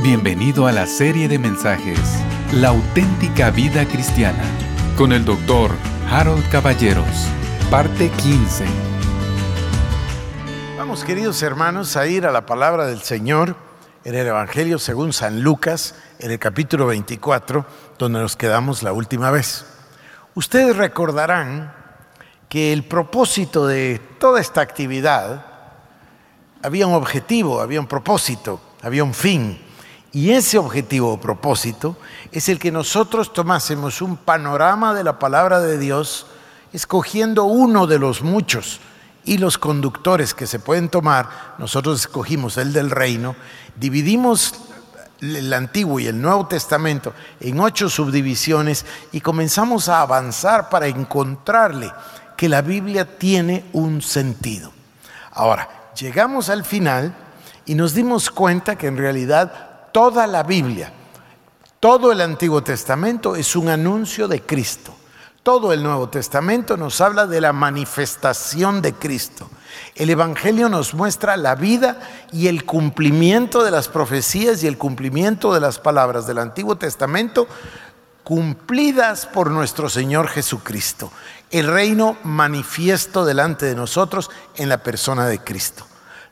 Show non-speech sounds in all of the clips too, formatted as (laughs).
Bienvenido a la serie de mensajes La auténtica vida cristiana con el doctor Harold Caballeros, parte 15. Vamos queridos hermanos a ir a la palabra del Señor en el Evangelio según San Lucas, en el capítulo 24, donde nos quedamos la última vez. Ustedes recordarán que el propósito de toda esta actividad había un objetivo, había un propósito, había un fin. Y ese objetivo o propósito es el que nosotros tomásemos un panorama de la palabra de Dios, escogiendo uno de los muchos y los conductores que se pueden tomar, nosotros escogimos el del reino, dividimos el Antiguo y el Nuevo Testamento en ocho subdivisiones y comenzamos a avanzar para encontrarle que la Biblia tiene un sentido. Ahora, llegamos al final y nos dimos cuenta que en realidad toda la Biblia, todo el Antiguo Testamento es un anuncio de Cristo. Todo el Nuevo Testamento nos habla de la manifestación de Cristo. El Evangelio nos muestra la vida y el cumplimiento de las profecías y el cumplimiento de las palabras del Antiguo Testamento cumplidas por nuestro Señor Jesucristo. El reino manifiesto delante de nosotros en la persona de Cristo.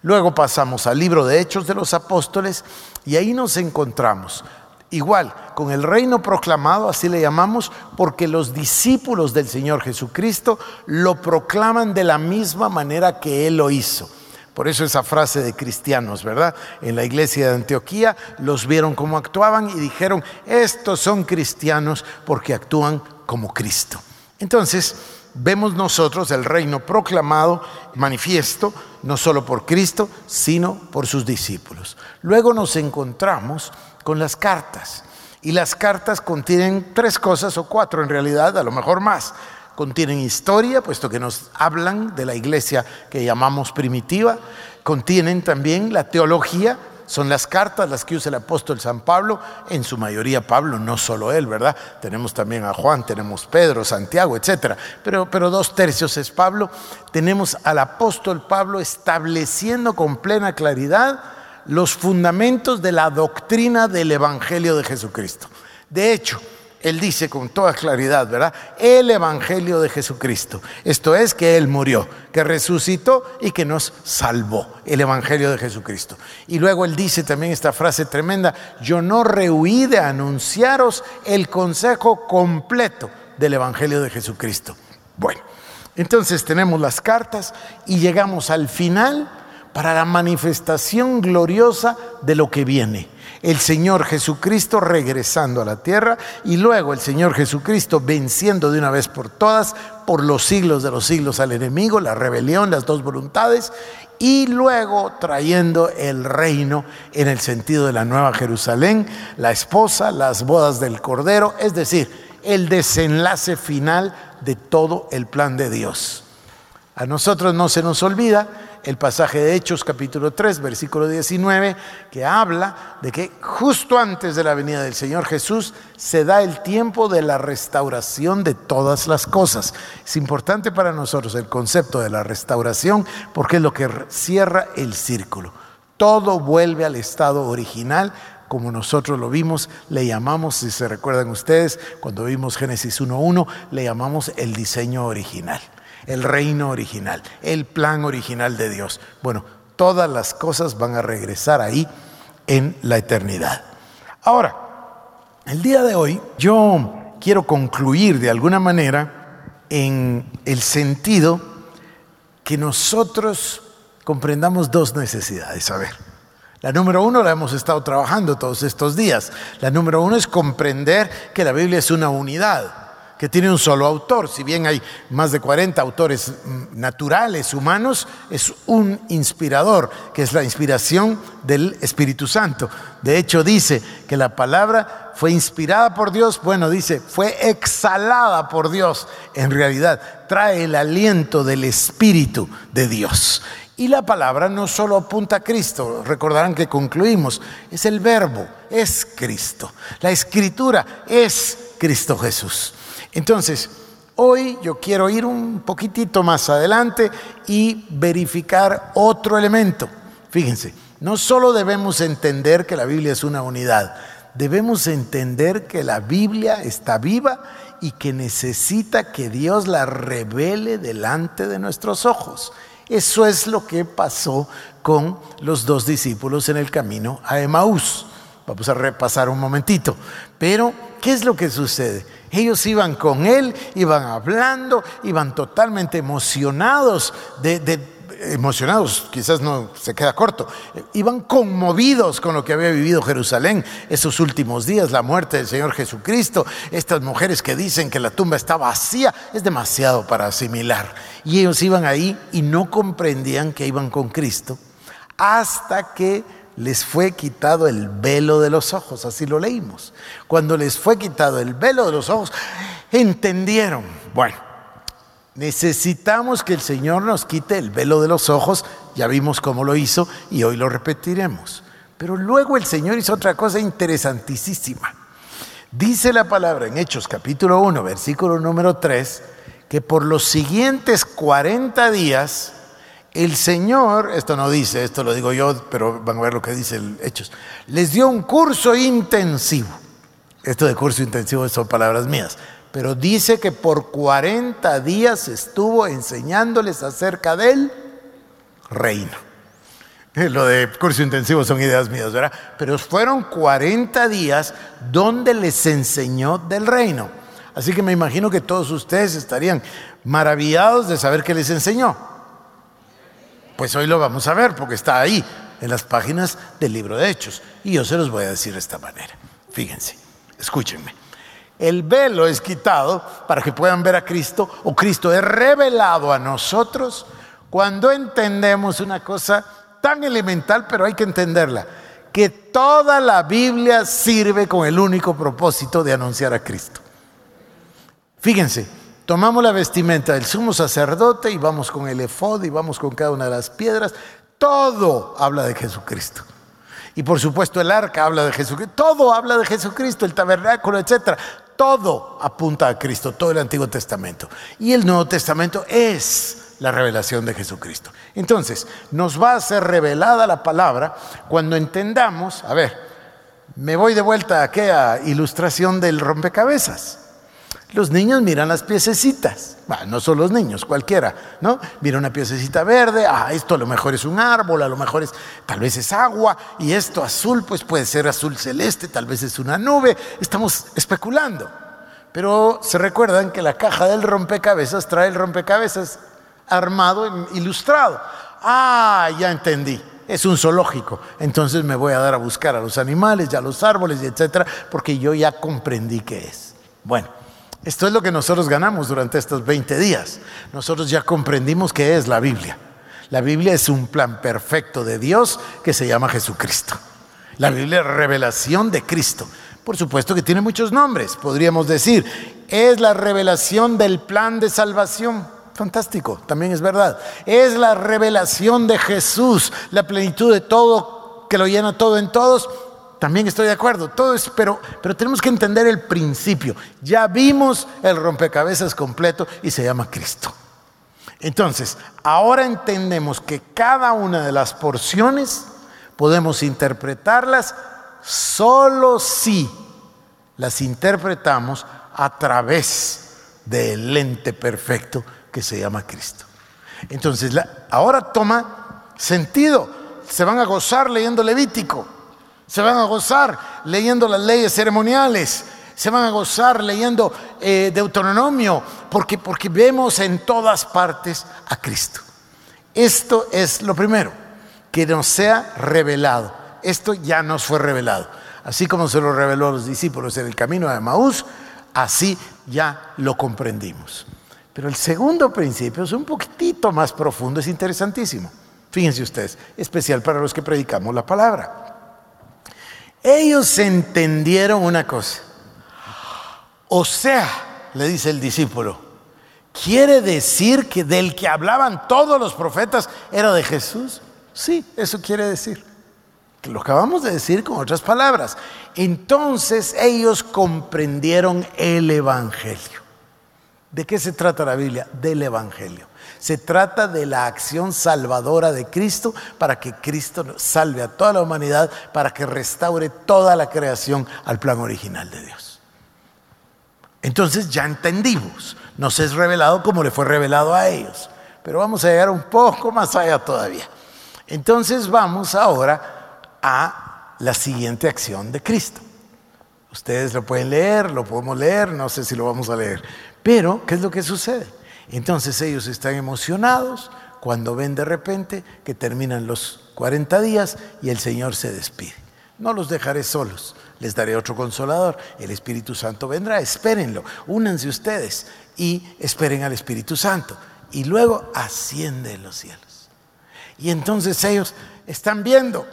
Luego pasamos al libro de Hechos de los Apóstoles y ahí nos encontramos igual con el reino proclamado, así le llamamos, porque los discípulos del Señor Jesucristo lo proclaman de la misma manera que Él lo hizo. Por eso esa frase de cristianos, ¿verdad? En la iglesia de Antioquía los vieron cómo actuaban y dijeron, estos son cristianos porque actúan como Cristo. Entonces, vemos nosotros el reino proclamado, manifiesto, no solo por Cristo, sino por sus discípulos. Luego nos encontramos con las cartas. Y las cartas contienen tres cosas, o cuatro en realidad, a lo mejor más. Contienen historia, puesto que nos hablan de la iglesia que llamamos primitiva. Contienen también la teología, son las cartas las que usa el apóstol San Pablo, en su mayoría Pablo, no solo él, ¿verdad? Tenemos también a Juan, tenemos Pedro, Santiago, etcétera. Pero, pero dos tercios es Pablo. Tenemos al apóstol Pablo estableciendo con plena claridad los fundamentos de la doctrina del Evangelio de Jesucristo. De hecho, él dice con toda claridad, ¿verdad? El Evangelio de Jesucristo. Esto es que Él murió, que resucitó y que nos salvó. El Evangelio de Jesucristo. Y luego Él dice también esta frase tremenda, yo no rehuí de anunciaros el consejo completo del Evangelio de Jesucristo. Bueno, entonces tenemos las cartas y llegamos al final para la manifestación gloriosa de lo que viene el Señor Jesucristo regresando a la tierra y luego el Señor Jesucristo venciendo de una vez por todas por los siglos de los siglos al enemigo, la rebelión, las dos voluntades y luego trayendo el reino en el sentido de la nueva Jerusalén, la esposa, las bodas del Cordero, es decir, el desenlace final de todo el plan de Dios. A nosotros no se nos olvida el pasaje de Hechos capítulo 3, versículo 19, que habla de que justo antes de la venida del Señor Jesús se da el tiempo de la restauración de todas las cosas. Es importante para nosotros el concepto de la restauración porque es lo que cierra el círculo. Todo vuelve al estado original como nosotros lo vimos, le llamamos, si se recuerdan ustedes, cuando vimos Génesis 1.1, le llamamos el diseño original el reino original, el plan original de Dios. Bueno, todas las cosas van a regresar ahí en la eternidad. Ahora, el día de hoy yo quiero concluir de alguna manera en el sentido que nosotros comprendamos dos necesidades. A ver, la número uno la hemos estado trabajando todos estos días. La número uno es comprender que la Biblia es una unidad que tiene un solo autor. Si bien hay más de 40 autores mm, naturales, humanos, es un inspirador, que es la inspiración del Espíritu Santo. De hecho, dice que la palabra fue inspirada por Dios, bueno, dice, fue exhalada por Dios. En realidad, trae el aliento del Espíritu de Dios. Y la palabra no solo apunta a Cristo, recordarán que concluimos, es el verbo, es Cristo. La escritura es Cristo Jesús. Entonces, hoy yo quiero ir un poquitito más adelante y verificar otro elemento. Fíjense, no solo debemos entender que la Biblia es una unidad, debemos entender que la Biblia está viva y que necesita que Dios la revele delante de nuestros ojos. Eso es lo que pasó con los dos discípulos en el camino a Emaús. Vamos a repasar un momentito. Pero, ¿qué es lo que sucede? Ellos iban con él, iban hablando, iban totalmente emocionados de, emocionados, quizás no se queda corto, iban conmovidos con lo que había vivido Jerusalén esos últimos días, la muerte del Señor Jesucristo, estas mujeres que dicen que la tumba está vacía, es demasiado para asimilar. Y ellos iban ahí y no comprendían que iban con Cristo hasta que les fue quitado el velo de los ojos, así lo leímos. Cuando les fue quitado el velo de los ojos, entendieron, bueno, Necesitamos que el Señor nos quite el velo de los ojos, ya vimos cómo lo hizo y hoy lo repetiremos. Pero luego el Señor hizo otra cosa interesantísima. Dice la palabra en Hechos capítulo 1, versículo número 3, que por los siguientes 40 días el Señor, esto no dice, esto lo digo yo, pero van a ver lo que dice el Hechos, les dio un curso intensivo. Esto de curso intensivo son palabras mías pero dice que por 40 días estuvo enseñándoles acerca del reino. Eh, lo de curso intensivo son ideas mías, ¿verdad? Pero fueron 40 días donde les enseñó del reino. Así que me imagino que todos ustedes estarían maravillados de saber que les enseñó. Pues hoy lo vamos a ver porque está ahí, en las páginas del libro de Hechos. Y yo se los voy a decir de esta manera. Fíjense, escúchenme. El velo es quitado para que puedan ver a Cristo o Cristo es revelado a nosotros cuando entendemos una cosa tan elemental, pero hay que entenderla, que toda la Biblia sirve con el único propósito de anunciar a Cristo. Fíjense, tomamos la vestimenta del sumo sacerdote y vamos con el efod y vamos con cada una de las piedras, todo habla de Jesucristo. Y por supuesto el arca habla de Jesucristo, todo habla de Jesucristo, el tabernáculo, etcétera todo apunta a Cristo, todo el Antiguo Testamento. Y el Nuevo Testamento es la revelación de Jesucristo. Entonces, nos va a ser revelada la palabra cuando entendamos, a ver, me voy de vuelta a aquella ilustración del rompecabezas. Los niños miran las piececitas, no son los niños, cualquiera, ¿no? Mira una piececita verde, ah, esto a lo mejor es un árbol, a lo mejor es, tal vez es agua, y esto azul, pues puede ser azul celeste, tal vez es una nube, estamos especulando. Pero se recuerdan que la caja del rompecabezas trae el rompecabezas armado, ilustrado. Ah, ya entendí es un zoológico. Entonces me voy a dar a buscar a los animales y a los árboles etcétera, porque yo ya comprendí qué es. Bueno, esto es lo que nosotros ganamos durante estos 20 días. Nosotros ya comprendimos qué es la Biblia. La Biblia es un plan perfecto de Dios que se llama Jesucristo. La Biblia es revelación de Cristo. Por supuesto que tiene muchos nombres. Podríamos decir, es la revelación del plan de salvación. Fantástico, también es verdad. Es la revelación de Jesús, la plenitud de todo, que lo llena todo en todos también estoy de acuerdo, todo es, pero, pero tenemos que entender el principio. Ya vimos el rompecabezas completo y se llama Cristo. Entonces, ahora entendemos que cada una de las porciones podemos interpretarlas solo si las interpretamos a través del lente perfecto que se llama Cristo. Entonces, ahora toma sentido. Se van a gozar leyendo Levítico. Se van a gozar leyendo las leyes ceremoniales. Se van a gozar leyendo eh, Deuteronomio, porque, porque vemos en todas partes a Cristo. Esto es lo primero, que nos sea revelado. Esto ya nos fue revelado. Así como se lo reveló a los discípulos en el camino de Maús, así ya lo comprendimos. Pero el segundo principio es un poquitito más profundo, es interesantísimo. Fíjense ustedes, especial para los que predicamos la palabra. Ellos entendieron una cosa. O sea, le dice el discípulo, ¿quiere decir que del que hablaban todos los profetas era de Jesús? Sí, eso quiere decir. Lo acabamos de decir con otras palabras. Entonces ellos comprendieron el Evangelio. ¿De qué se trata la Biblia? Del Evangelio. Se trata de la acción salvadora de Cristo para que Cristo salve a toda la humanidad, para que restaure toda la creación al plan original de Dios. Entonces ya entendimos, nos es revelado como le fue revelado a ellos, pero vamos a llegar un poco más allá todavía. Entonces vamos ahora a la siguiente acción de Cristo. Ustedes lo pueden leer, lo podemos leer, no sé si lo vamos a leer, pero ¿qué es lo que sucede? Entonces ellos están emocionados cuando ven de repente que terminan los 40 días y el Señor se despide. No los dejaré solos, les daré otro consolador. El Espíritu Santo vendrá, espérenlo, únanse ustedes y esperen al Espíritu Santo. Y luego asciende en los cielos. Y entonces ellos están viendo,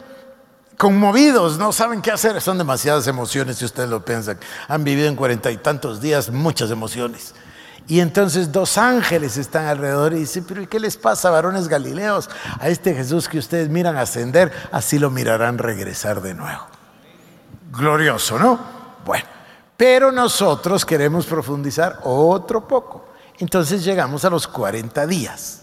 conmovidos, no saben qué hacer. Son demasiadas emociones si ustedes lo piensan. Han vivido en cuarenta y tantos días muchas emociones. Y entonces dos ángeles están alrededor y dicen, pero ¿y qué les pasa, varones galileos? A este Jesús que ustedes miran ascender, así lo mirarán regresar de nuevo. Glorioso, ¿no? Bueno, pero nosotros queremos profundizar otro poco. Entonces llegamos a los 40 días.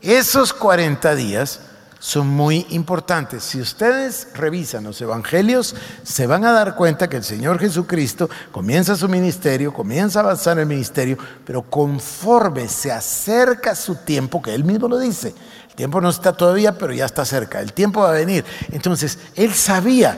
Esos 40 días son muy importantes. Si ustedes revisan los evangelios, se van a dar cuenta que el Señor Jesucristo comienza su ministerio, comienza a avanzar en el ministerio, pero conforme se acerca su tiempo, que él mismo lo dice, el tiempo no está todavía, pero ya está cerca, el tiempo va a venir. Entonces, él sabía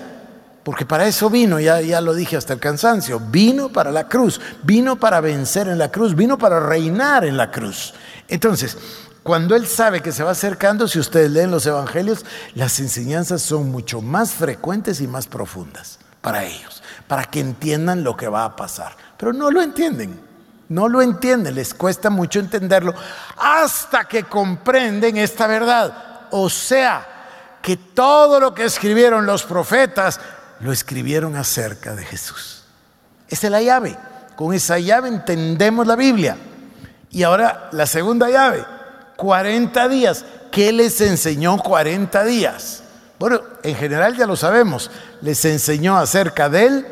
porque para eso vino, ya, ya lo dije hasta el cansancio, vino para la cruz, vino para vencer en la cruz, vino para reinar en la cruz. Entonces, cuando Él sabe que se va acercando, si ustedes leen los evangelios, las enseñanzas son mucho más frecuentes y más profundas para ellos, para que entiendan lo que va a pasar. Pero no lo entienden, no lo entienden, les cuesta mucho entenderlo hasta que comprenden esta verdad. O sea, que todo lo que escribieron los profetas lo escribieron acerca de Jesús. Esa es la llave. Con esa llave entendemos la Biblia. Y ahora la segunda llave 40 días. ¿Qué les enseñó 40 días? Bueno, en general ya lo sabemos. Les enseñó acerca del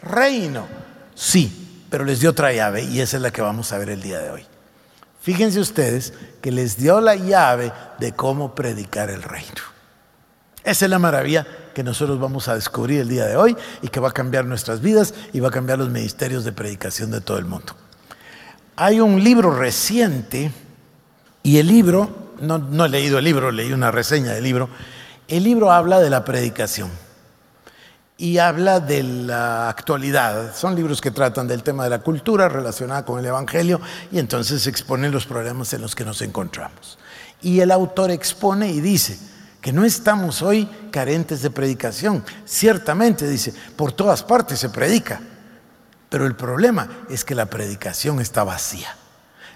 reino. Sí, pero les dio otra llave y esa es la que vamos a ver el día de hoy. Fíjense ustedes que les dio la llave de cómo predicar el reino. Esa es la maravilla que nosotros vamos a descubrir el día de hoy y que va a cambiar nuestras vidas y va a cambiar los ministerios de predicación de todo el mundo. Hay un libro reciente y el libro, no, he leído el libro, leí una reseña del libro, el libro habla de la predicación y habla de la actualidad. Son libros que tratan del tema de la cultura relacionada con el Evangelio y entonces exponen los problemas en los que nos encontramos. Y el autor expone y dice que no estamos hoy carentes de predicación. Ciertamente, dice, por todas partes se predica, pero el problema es que la predicación está vacía.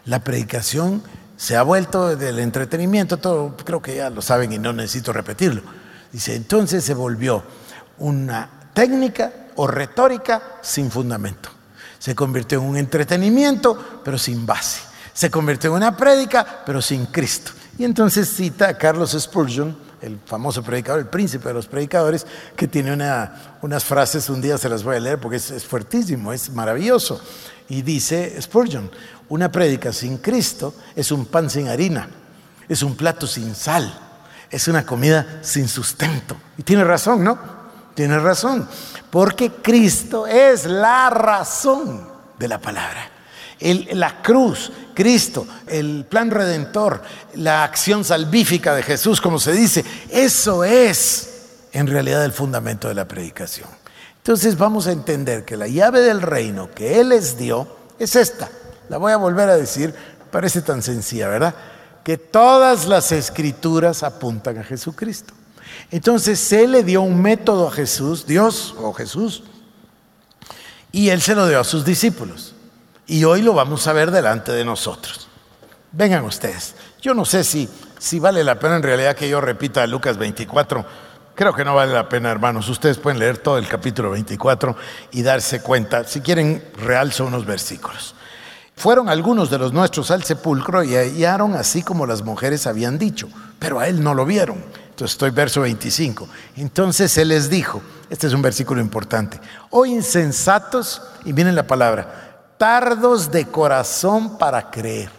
La predicación se ha vuelto del entretenimiento, todo creo que ya lo saben y no necesito repetirlo. Dice, entonces se volvió una técnica o retórica sin fundamento. Se convirtió en un entretenimiento, pero sin base. Se convirtió en una prédica, pero sin Cristo. Y entonces cita a Carlos Spurgeon, el famoso predicador, el príncipe de los predicadores, que tiene unas frases, un día se las voy a leer porque es, es fuertísimo, es maravilloso. Y dice Spurgeon, una prédica sin Cristo es un pan sin harina, es un plato sin sal, es una comida sin sustento. Y tiene razón, ¿no? Tiene razón, porque Cristo es la razón de la palabra. La cruz, Cristo, el plan redentor, la acción salvífica de Jesús, como se dice, eso es en realidad el fundamento de la predicación. Entonces vamos a entender que la llave del reino que Él les dio es esta. La voy a volver a decir, parece tan sencilla, ¿verdad? Que todas las escrituras apuntan a Jesucristo. Entonces Él le dio un método a Jesús, Dios o Jesús, y Él se lo dio a sus discípulos. Y hoy lo vamos a ver delante de nosotros. Vengan ustedes. Yo no sé si, vale la pena en realidad que yo repita Lucas 24. Creo que no vale la pena, hermanos. Ustedes pueden leer todo el capítulo 24 y darse cuenta. Si quieren, realzo unos versículos. Fueron algunos de los nuestros al sepulcro y hallaron así como las mujeres habían dicho, pero a él no lo vieron. Entonces estoy verso 25. Entonces él les dijo, este es un versículo importante, oh insensatos, y miren la palabra, tardos de corazón para creer.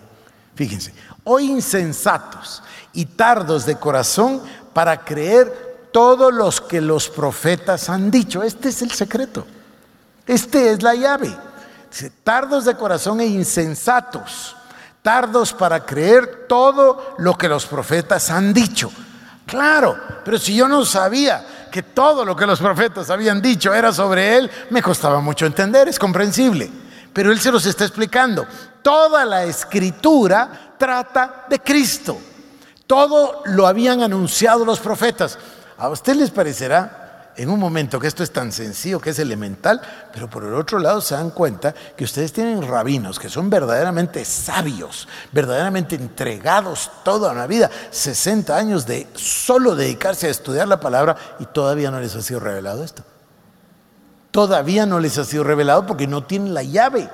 Fíjense, o insensatos y tardos de corazón para creer todos los que los profetas han dicho. Este es el secreto. Este es la llave. Tardos de corazón e insensatos. Tardos para creer todo lo que los profetas han dicho. Claro, pero si yo no sabía que todo lo que los profetas habían dicho era sobre él, me costaba mucho entender, es comprensible. Pero él se los está explicando. Toda la escritura trata de Cristo. Todo lo habían anunciado los profetas. ¿A usted les parecerá en un momento que esto es tan sencillo, que es elemental, pero por el otro lado se dan cuenta que ustedes tienen rabinos que son verdaderamente sabios, verdaderamente entregados toda una vida, 60 años de solo dedicarse a estudiar la palabra y todavía no les ha sido revelado esto. Todavía no les ha sido revelado porque no tienen la llave,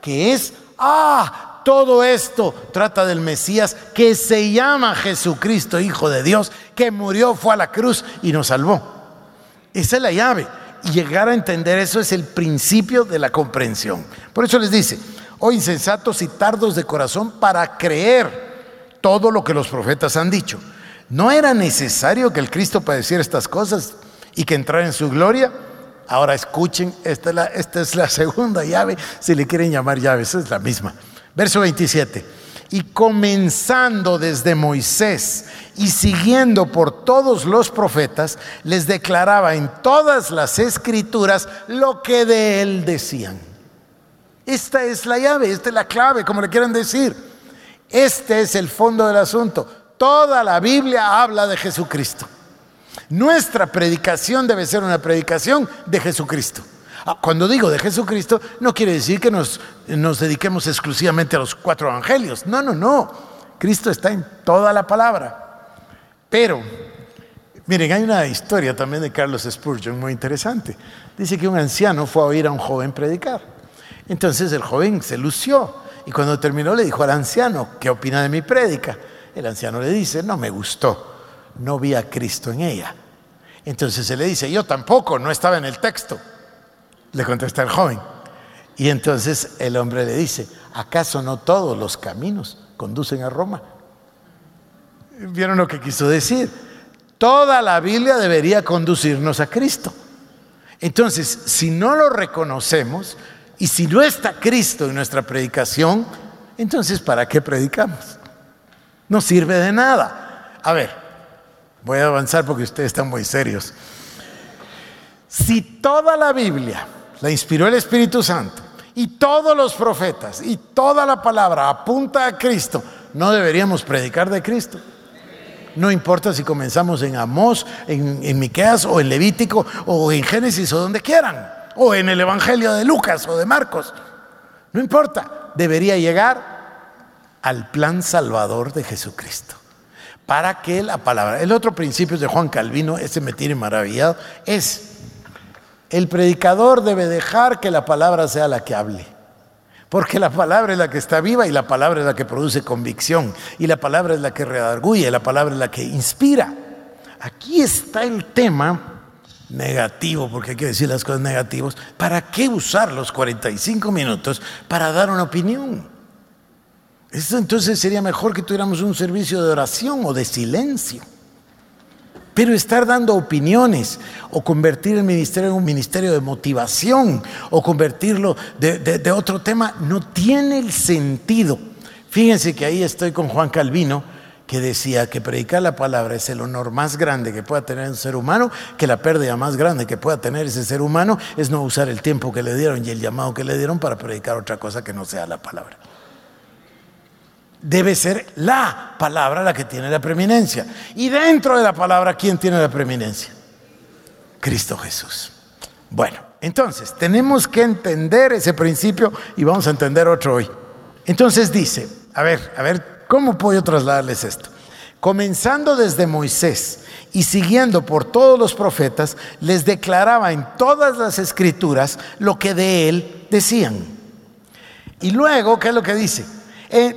que es, ah, todo esto trata del Mesías que se llama Jesucristo, Hijo de Dios, que murió, fue a la cruz y nos salvó. Esa es la llave. Y llegar a entender eso es el principio de la comprensión. Por eso les dice, oh insensatos y tardos de corazón para creer todo lo que los profetas han dicho. ¿No era necesario que el Cristo padeciera estas cosas y que entrara en su gloria? Ahora escuchen, esta es la, (laughs) segunda llave, si le quieren llamar llave, esa es la misma. Verso 27 y comenzando desde Moisés y siguiendo por todos los profetas, les declaraba en todas las escrituras lo que de él decían. Esta es la llave, esta es la clave, como le quieran decir. Este es el fondo del asunto. Toda la Biblia habla de Jesucristo. Nuestra predicación debe ser una predicación de Jesucristo. Ah, cuando digo de Jesucristo, no quiere decir que nos, nos dediquemos exclusivamente a los cuatro evangelios. No, no, no. Cristo está en toda la palabra. Pero, miren, hay una historia también de Carlos Spurgeon muy interesante. Dice que un anciano fue a oír a un joven predicar. Entonces el joven se lució y cuando terminó le dijo al anciano, ¿qué opina de mi prédica? El anciano le dice, no me gustó, no vi a Cristo en ella. Entonces se le dice, yo tampoco, no estaba en el texto. Le contesta el joven. Y entonces el hombre le dice, ¿acaso no todos los caminos conducen a Roma? ¿Vieron lo que quiso decir? Toda la Biblia debería conducirnos a Cristo. Entonces, si no lo reconocemos y si no está Cristo en nuestra predicación, entonces ¿para qué predicamos? No sirve de nada. A ver, voy a avanzar porque ustedes están muy serios. Si toda la Biblia la inspiró el Espíritu Santo y todos los profetas y toda la palabra apunta a Cristo, no deberíamos predicar de Cristo. No importa si comenzamos en Amós, en, Miqueas o en Levítico o en Génesis o donde quieran, o en el Evangelio de Lucas o de Marcos. No importa, debería llegar al plan salvador de Jesucristo. Para que la palabra, el otro principio de Juan Calvino, ese me tiene maravillado, es el predicador debe dejar que la palabra sea la que hable. Porque la palabra es la que está viva y la palabra es la que produce convicción y la palabra es la que redarguye, la palabra es la que inspira. Aquí está el tema negativo, porque hay que decir las cosas negativas. ¿Para qué usar los 45 minutos para dar una opinión? Entonces sería mejor que tuviéramos un servicio de oración o de silencio. Pero estar dando opiniones o convertir el ministerio en un ministerio de motivación o convertirlo de, otro tema no tiene el sentido. Fíjense que ahí estoy con Juan Calvino que decía que predicar la palabra es el honor más grande que pueda tener un ser humano, que la pérdida más grande que pueda tener ese ser humano es no usar el tiempo que le dieron y el llamado que le dieron para predicar otra cosa que no sea la palabra debe ser la palabra la que tiene la preeminencia. Y dentro de la palabra, ¿quién tiene la preeminencia? Cristo Jesús. Bueno, entonces tenemos que entender ese principio y vamos a entender otro hoy. Entonces dice, a ver, a ver, ¿cómo puedo trasladarles esto? Comenzando desde Moisés y siguiendo por todos los profetas, les declaraba en todas las escrituras lo que de él decían. Y luego, ¿qué es lo que dice?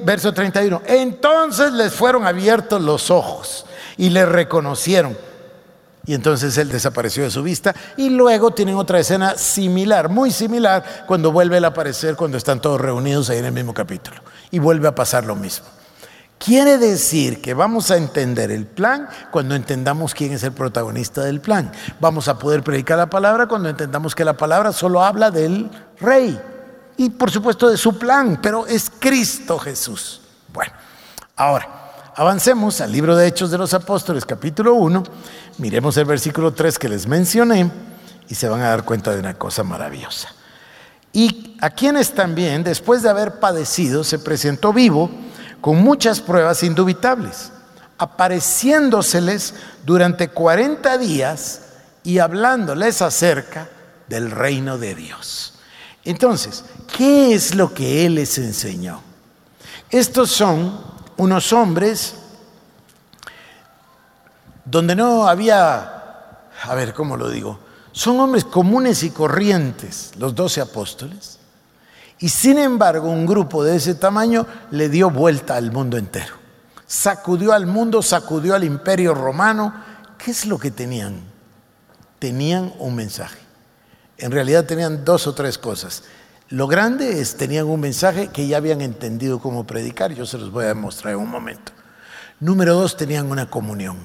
Verso 31. Entonces les fueron abiertos los ojos y le reconocieron. Y entonces él desapareció de su vista. Y luego tienen otra escena similar, muy similar, cuando vuelve a aparecer, cuando están todos reunidos ahí en el mismo capítulo. Y vuelve a pasar lo mismo. Quiere decir que vamos a entender el plan cuando entendamos quién es el protagonista del plan. Vamos a poder predicar la palabra cuando entendamos que la palabra solo habla del rey. Y por supuesto de su plan, pero es Cristo Jesús. Bueno, ahora. Avancemos al libro de Hechos de los Apóstoles, capítulo 1. Miremos el versículo 3 que les mencioné y se van a dar cuenta de una cosa maravillosa. Y a quienes también, después de haber padecido, se presentó vivo con muchas pruebas indubitables, apareciéndoseles durante 40 días y hablándoles acerca del reino de Dios. Entonces, ¿qué es lo que Él les enseñó? Estos son unos hombres donde no había, a ver, ¿cómo lo digo? Son hombres comunes y corrientes, los doce apóstoles, y sin embargo un grupo de ese tamaño le dio vuelta al mundo entero. Sacudió al mundo, sacudió al imperio romano. ¿Qué es lo que tenían? Tenían un mensaje. En realidad tenían dos o tres cosas. Lo grande es, tenían un mensaje que ya habían entendido cómo predicar, yo se los voy a demostrar en un momento. Número dos, tenían una comunión.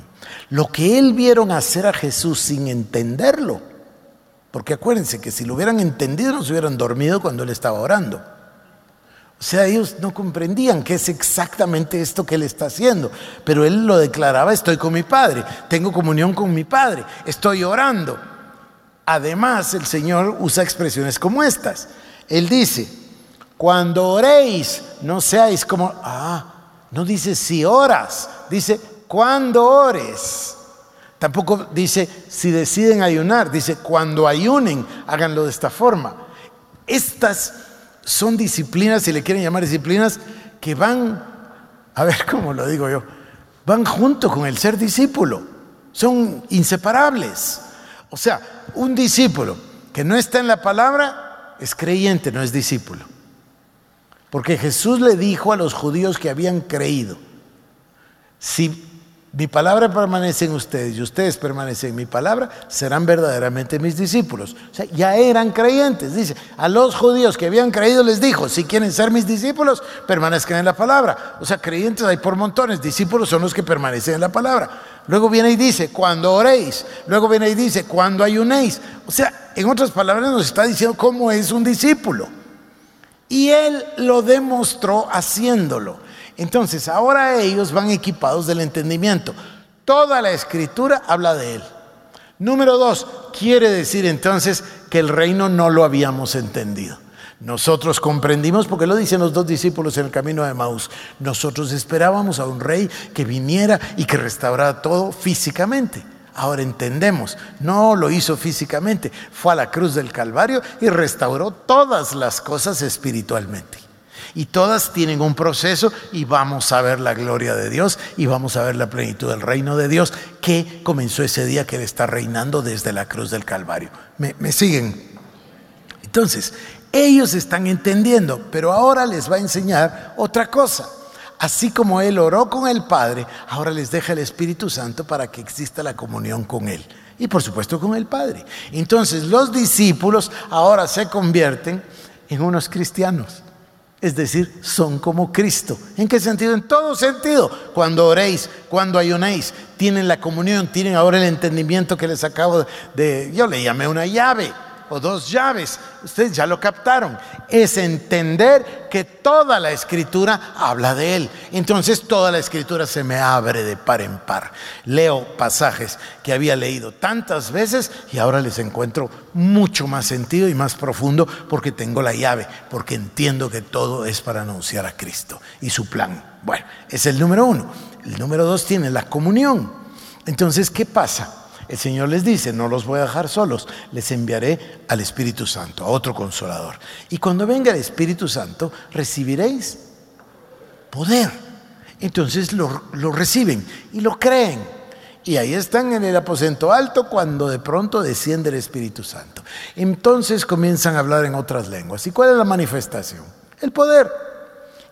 Lo que él vieron hacer a Jesús sin entenderlo, porque acuérdense que si lo hubieran entendido no se hubieran dormido cuando él estaba orando. O sea, ellos no comprendían qué es exactamente esto que él está haciendo, pero él lo declaraba, estoy con mi Padre, tengo comunión con mi Padre, estoy orando. Además, el Señor usa expresiones como estas. Él dice, cuando oréis, no seáis como, ah, no dice si oras, dice cuando ores. Tampoco dice si deciden ayunar, dice cuando ayunen, háganlo de esta forma. Estas son disciplinas, si le quieren llamar disciplinas, que van, a ver cómo lo digo yo, van junto con el ser discípulo, son inseparables. O sea, un discípulo que no está en la palabra es creyente, no es discípulo. Porque Jesús le dijo a los judíos que habían creído, si mi palabra permanece en ustedes y ustedes permanecen en mi palabra, serán verdaderamente mis discípulos. O sea, ya eran creyentes. Dice, a los judíos que habían creído les dijo, si quieren ser mis discípulos, permanezcan en la palabra. O sea, creyentes hay por montones, discípulos son los que permanecen en la palabra. Luego viene y dice, cuando oréis. Luego viene y dice, cuando ayunéis. O sea, en otras palabras nos está diciendo cómo es un discípulo. Y él lo demostró haciéndolo. Entonces, ahora ellos van equipados del entendimiento. Toda la escritura habla de él. Número dos, quiere decir entonces que el reino no lo habíamos entendido. Nosotros comprendimos, porque lo dicen los dos discípulos en el camino de Maús, nosotros esperábamos a un rey que viniera y que restaurara todo físicamente. Ahora entendemos, no lo hizo físicamente, fue a la cruz del Calvario y restauró todas las cosas espiritualmente. Y todas tienen un proceso y vamos a ver la gloria de Dios y vamos a ver la plenitud del reino de Dios que comenzó ese día que Él está reinando desde la cruz del Calvario. ¿Me, me siguen? Entonces, ellos están entendiendo, pero ahora les va a enseñar otra cosa. Así como Él oró con el Padre, ahora les deja el Espíritu Santo para que exista la comunión con Él. Y por supuesto con el Padre. Entonces los discípulos ahora se convierten en unos cristianos. Es decir, son como Cristo. ¿En qué sentido? En todo sentido. Cuando oréis, cuando ayunéis, tienen la comunión, tienen ahora el entendimiento que les acabo de... Yo le llamé una llave o dos llaves. Ustedes ya lo captaron. Es entender que toda la escritura habla de Él. Entonces toda la escritura se me abre de par en par. Leo pasajes que había leído tantas veces y ahora les encuentro mucho más sentido y más profundo porque tengo la llave, porque entiendo que todo es para anunciar a Cristo y su plan. Bueno, es el número uno. El número dos tiene la comunión. Entonces, ¿qué pasa? El Señor les dice, no los voy a dejar solos, les enviaré al Espíritu Santo, a otro consolador. Y cuando venga el Espíritu Santo, recibiréis poder. Entonces lo, reciben y lo creen. Y ahí están en el aposento alto cuando de pronto desciende el Espíritu Santo. Entonces comienzan a hablar en otras lenguas. ¿Y cuál es la manifestación? El poder.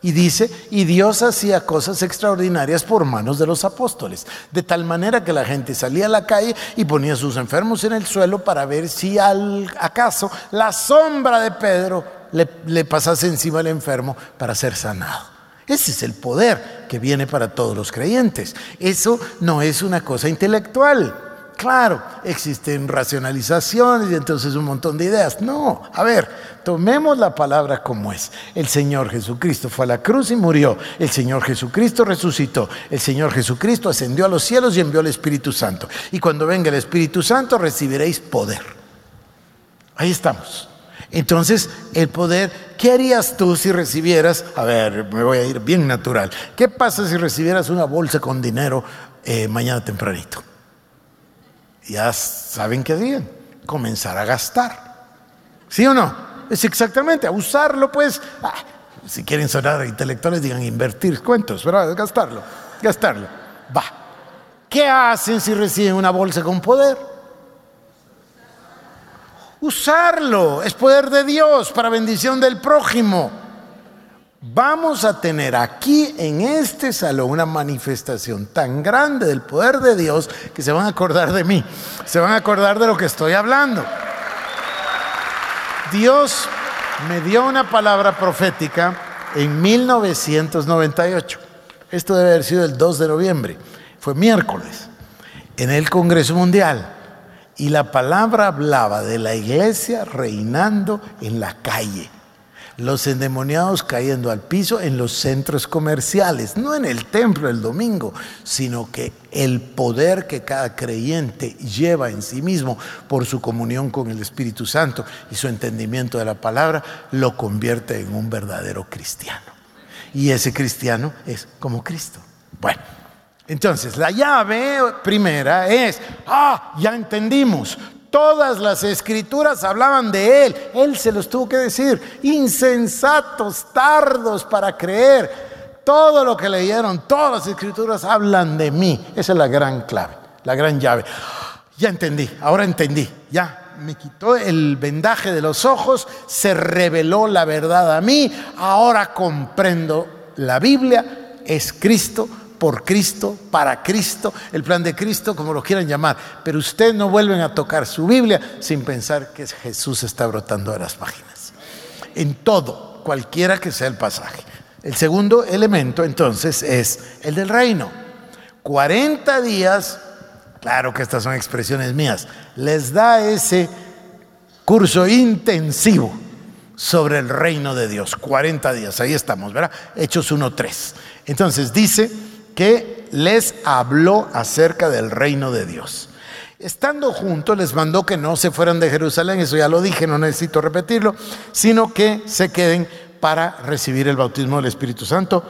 Y dice, y Dios hacía cosas extraordinarias por manos de los apóstoles, de tal manera que la gente salía a la calle y ponía a sus enfermos en el suelo para ver si al, acaso la sombra de Pedro le, le pasase encima al enfermo para ser sanado. Ese es el poder que viene para todos los creyentes. Eso no es una cosa intelectual. Claro, existen racionalizaciones y entonces un montón de ideas. No, a ver, tomemos la palabra como es. El Señor Jesucristo fue a la cruz y murió. El Señor Jesucristo resucitó. El Señor Jesucristo ascendió a los cielos y envió al Espíritu Santo. Y cuando venga el Espíritu Santo recibiréis poder. Ahí estamos. Entonces, el poder, ¿qué harías tú si recibieras, a ver, me voy a ir bien natural, ¿qué pasa si recibieras una bolsa con dinero eh, mañana tempranito? Ya saben qué harían, comenzar a gastar. ¿Sí o no? Es exactamente, a usarlo pues, ah, si quieren sonar intelectuales digan invertir cuentos, pero gastarlo, gastarlo. Va. ¿Qué hacen si reciben una bolsa con poder? Usarlo, es poder de Dios para bendición del prójimo vamos a tener aquí en este salón una manifestación tan grande del poder de Dios que se van a acordar de mí, se van a acordar de lo que estoy hablando. Dios me dio una palabra profética en 1998. Esto debe haber sido el 2 de noviembre, fue miércoles, en el Congreso Mundial. Y la palabra hablaba de la iglesia reinando en la calle los endemoniados cayendo al piso en los centros comerciales, no en el templo el domingo, sino que el poder que cada creyente lleva en sí mismo por su comunión con el Espíritu Santo y su entendimiento de la palabra, lo convierte en un verdadero cristiano. Y ese cristiano es como Cristo. Bueno. Entonces, la llave primera es, ah, ya entendimos, Todas las escrituras hablaban de él. Él se los tuvo que decir. Insensatos, tardos para creer. Todo lo que leyeron, todas las escrituras hablan de mí. Esa es la gran clave, la gran llave. Ya entendí, ahora entendí. Ya me quitó el vendaje de los ojos, se reveló la verdad a mí. Ahora comprendo la Biblia, es Cristo por Cristo, para Cristo, el plan de Cristo, como lo quieran llamar. Pero ustedes no vuelven a tocar su Biblia sin pensar que Jesús está brotando de las páginas. En todo, cualquiera que sea el pasaje. El segundo elemento entonces es el del reino. 40 días, claro que estas son expresiones mías, les da ese curso intensivo sobre el reino de Dios. 40 días, ahí estamos, ¿verdad? Hechos 1.3. Entonces dice que les habló acerca del reino de Dios. Estando juntos les mandó que no se fueran de Jerusalén, eso ya lo dije, no necesito repetirlo, sino que se queden para recibir el bautismo del Espíritu Santo.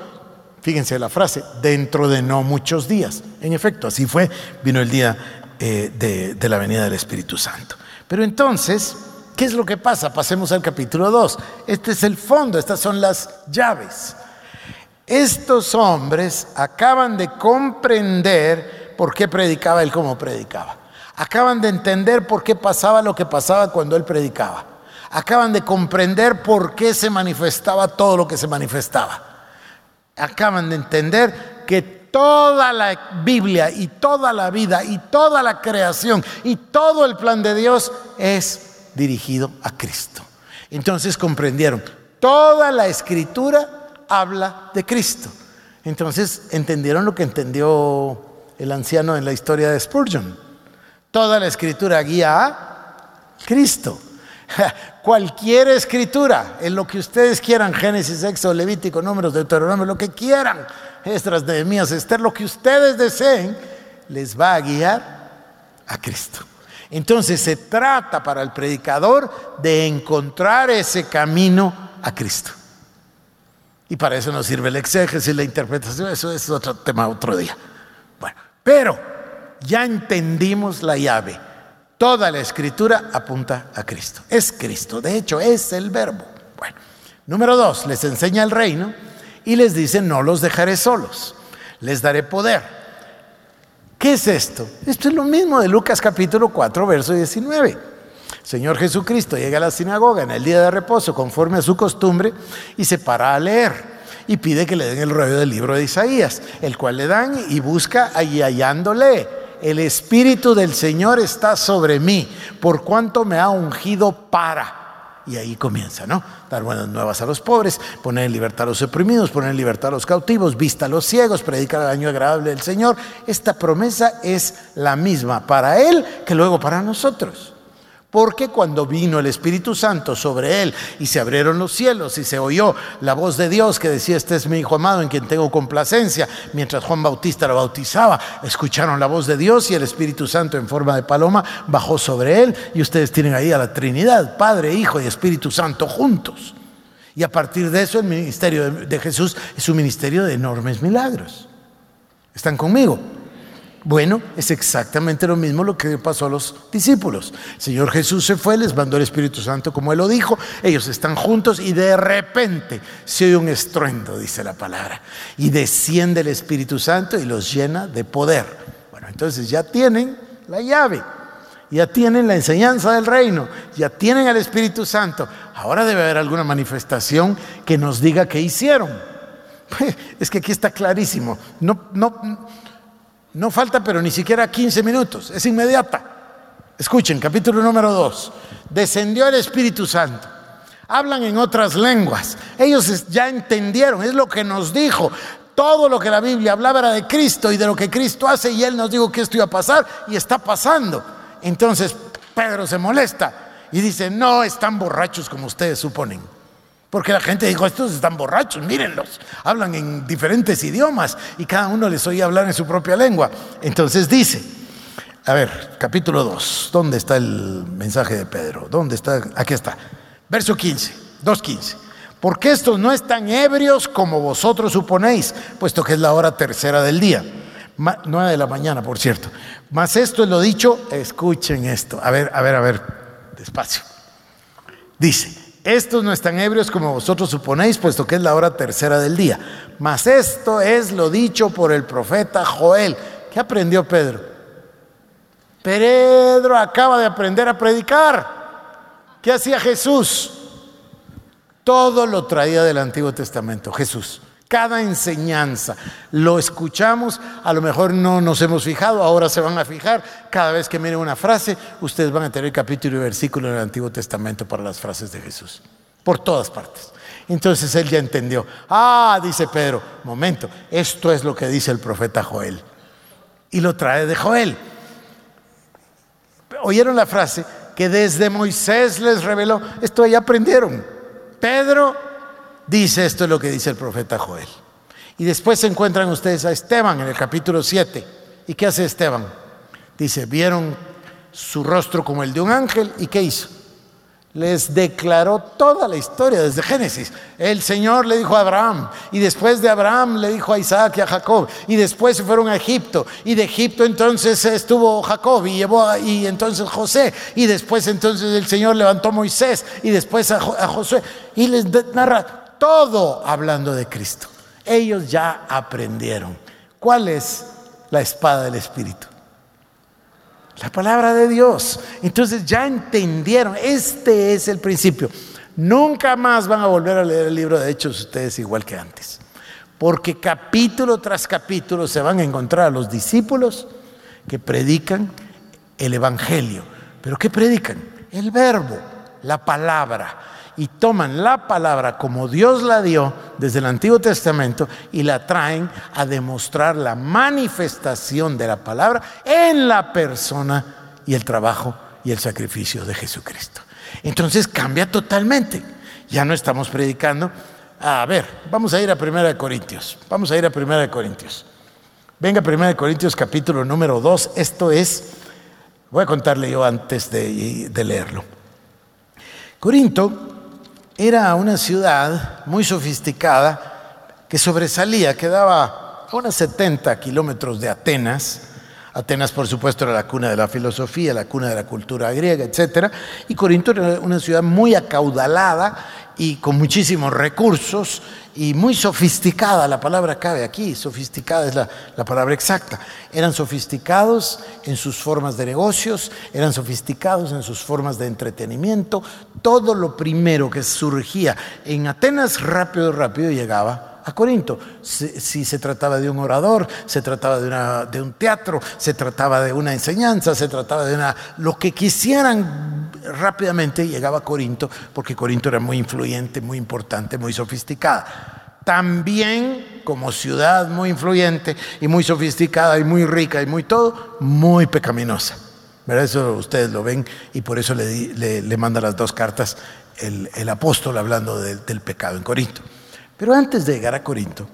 Fíjense la frase, dentro de no muchos días. En efecto, así fue, vino el día eh, de, de la venida del Espíritu Santo. Pero entonces, ¿qué es lo que pasa? Pasemos al capítulo 2. Este es el fondo, estas son las llaves. Estos hombres acaban de comprender por qué predicaba él como predicaba. Acaban de entender por qué pasaba lo que pasaba cuando él predicaba. Acaban de comprender por qué se manifestaba todo lo que se manifestaba. Acaban de entender que toda la Biblia y toda la vida y toda la creación y todo el plan de Dios es dirigido a Cristo. Entonces comprendieron toda la escritura habla de Cristo. Entonces entendieron lo que entendió el anciano en la historia de Spurgeon. Toda la escritura guía a Cristo. (laughs) Cualquier escritura, en lo que ustedes quieran, Génesis, Éxodo, Levítico, Números, Deuteronomio, lo que quieran, Estras, Nehemías, Esther, lo que ustedes deseen, les va a guiar a Cristo. Entonces se trata para el predicador de encontrar ese camino a Cristo. Y para eso nos sirve el exégesis, la interpretación, eso es otro tema otro día. Bueno, pero ya entendimos la llave. Toda la escritura apunta a Cristo. Es Cristo, de hecho, es el verbo. Bueno, número dos, les enseña el reino y les dice, no los dejaré solos, les daré poder. ¿Qué es esto? Esto es lo mismo de Lucas capítulo 4, verso 19. Señor Jesucristo llega a la sinagoga en el día de reposo conforme a su costumbre y se para a leer. y pide que le den el rollo del libro de Isaías, el cual le dan y busca ahí hallándole. El Espíritu del Señor está sobre mí, por cuanto me ha ungido para. Y ahí comienza, ¿no? Dar buenas nuevas a los pobres, poner en libertad a los oprimidos, poner en libertad a los cautivos, vista a los ciegos, predicar el año agradable del Señor. Esta promesa es la misma para Él que luego para nosotros. Porque cuando vino el Espíritu Santo sobre él y se abrieron los cielos y se oyó la voz de Dios que decía, este es mi Hijo amado en quien tengo complacencia, mientras Juan Bautista lo bautizaba, escucharon la voz de Dios y el Espíritu Santo en forma de paloma bajó sobre él y ustedes tienen ahí a la Trinidad, Padre, Hijo y Espíritu Santo juntos. Y a partir de eso el ministerio de Jesús es un ministerio de enormes milagros. ¿Están conmigo? Bueno, es exactamente lo mismo lo que pasó a los discípulos. El Señor Jesús se fue, les mandó el Espíritu Santo como Él lo dijo, ellos están juntos y de repente se oye un estruendo, dice la palabra, y desciende el Espíritu Santo y los llena de poder. Bueno, entonces ya tienen la llave, ya tienen la enseñanza del reino, ya tienen al Espíritu Santo. Ahora debe haber alguna manifestación que nos diga qué hicieron. (laughs) Es que aquí está clarísimo. No, no, no falta, pero ni siquiera 15 minutos, es inmediata. Escuchen, capítulo número 2. Descendió el Espíritu Santo. Hablan en otras lenguas. Ellos ya entendieron, es lo que nos dijo. Todo lo que la Biblia hablaba era de Cristo y de lo que Cristo hace y Él nos dijo que esto iba a pasar y está pasando. Entonces Pedro se molesta y dice, no están borrachos como ustedes suponen. Porque la gente dijo, estos están borrachos, mírenlos, hablan en diferentes idiomas y cada uno les oía hablar en su propia lengua. Entonces dice, a ver, capítulo 2, ¿dónde está el mensaje de Pedro? ¿Dónde está? Aquí está. Verso 15, 2.15. Porque estos no están ebrios como vosotros suponéis, puesto que es la hora tercera del día. 9 de la mañana, por cierto. Mas esto es lo dicho, escuchen esto. A ver, a ver, a ver, despacio. Dice, estos no están ebrios como vosotros suponéis, puesto que es la hora tercera del día. Mas esto es lo dicho por el profeta Joel. ¿Qué aprendió Pedro? Pedro acaba de aprender a predicar. ¿Qué hacía Jesús? Todo lo traía del Antiguo Testamento, Jesús. Cada enseñanza lo escuchamos, a lo mejor no nos hemos fijado, ahora se van a fijar. Cada vez que miren una frase, ustedes van a tener capítulo y versículo en el Antiguo Testamento para las frases de Jesús, por todas partes. Entonces él ya entendió. Ah, dice Pedro, momento, esto es lo que dice el profeta Joel. Y lo trae de Joel. ¿Oyeron la frase? Que desde Moisés les reveló. Esto ya aprendieron. Pedro Dice esto es lo que dice el profeta Joel. Y después se encuentran ustedes a Esteban en el capítulo 7. ¿Y qué hace Esteban? Dice, vieron su rostro como el de un ángel y ¿qué hizo? les declaró toda la historia desde Génesis. El Señor le dijo a Abraham, y después de Abraham le dijo a Isaac y a Jacob, y después se fueron a Egipto, y de Egipto entonces estuvo Jacob, y llevó y entonces José, y después entonces el Señor levantó a Moisés, y después a, a Josué, y les narra todo hablando de Cristo. Ellos ya aprendieron. ¿Cuál es la espada del Espíritu? La palabra de Dios. Entonces ya entendieron, este es el principio. Nunca más van a volver a leer el libro de Hechos ustedes igual que antes. Porque capítulo tras capítulo se van a encontrar a los discípulos que predican el Evangelio. ¿Pero qué predican? El verbo, la palabra y toman la palabra como Dios la dio desde el Antiguo Testamento y la traen a demostrar la manifestación de la palabra en la persona y el trabajo y el sacrificio de Jesucristo. Entonces cambia totalmente. Ya no estamos predicando. A ver, vamos a ir a 1 Corintios. Vamos a ir a 1 Corintios. Venga, 1 Corintios capítulo número 2. Esto es, voy a contarle yo antes de, de leerlo. Corinto era una ciudad muy sofisticada que sobresalía, quedaba a unos 70 kilómetros de Atenas. Atenas, por supuesto, era la cuna de la filosofía, la cuna de la cultura griega, etc. Y Corinto era una ciudad muy acaudalada y con muchísimos recursos y muy sofisticada, la palabra cabe aquí, sofisticada es la, la, palabra exacta. Eran sofisticados en sus formas de negocios, eran sofisticados en sus formas de entretenimiento. Todo lo primero que surgía en Atenas rápido, rápido llegaba a Corinto. Si, se trataba de un orador, se trataba de, un teatro, se trataba de una enseñanza, se trataba de una... Lo que quisieran rápidamente llegaba a Corinto, porque Corinto era muy influyente, muy importante, muy sofisticada. También como ciudad muy influyente y muy sofisticada y muy rica y muy todo, muy pecaminosa. ¿Verdad? Eso ustedes lo ven y por eso le, manda las dos cartas el, apóstol hablando del pecado en Corinto. Pero antes de llegar a Corinto,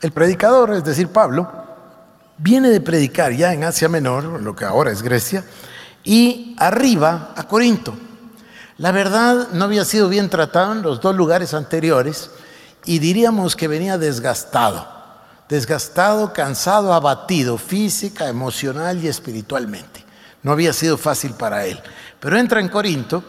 el predicador, es decir, Pablo, viene de predicar ya en Asia Menor, lo que ahora es Grecia, y arriba a Corinto. La verdad no había sido bien tratado en los dos lugares anteriores y diríamos que venía desgastado, desgastado, cansado, abatido física, emocional y espiritualmente. No había sido fácil para él. Pero entra en Corinto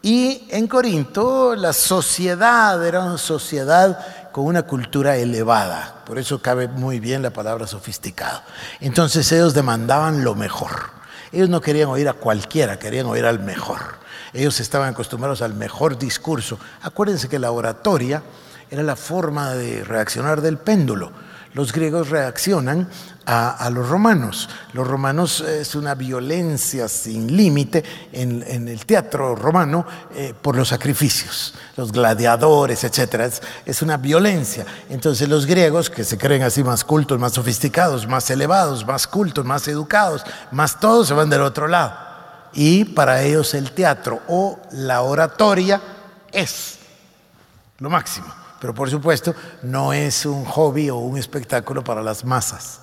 y en Corinto la sociedad era una sociedad con una cultura elevada, por eso cabe muy bien la palabra sofisticado. Entonces ellos demandaban lo mejor. Ellos no querían oír a cualquiera, querían oír al mejor. Ellos estaban acostumbrados al mejor discurso. Acuérdense que la oratoria era la forma de reaccionar del péndulo los griegos reaccionan a, los romanos. Los romanos es una violencia sin límite en, el teatro romano eh, por los sacrificios, los gladiadores, etc. Es, una violencia. Entonces los griegos, que se creen así más cultos, más sofisticados, más elevados, más cultos, más educados, más todos, se van del otro lado. Y para ellos el teatro o la oratoria es lo máximo pero por supuesto no es un hobby o un espectáculo para las masas.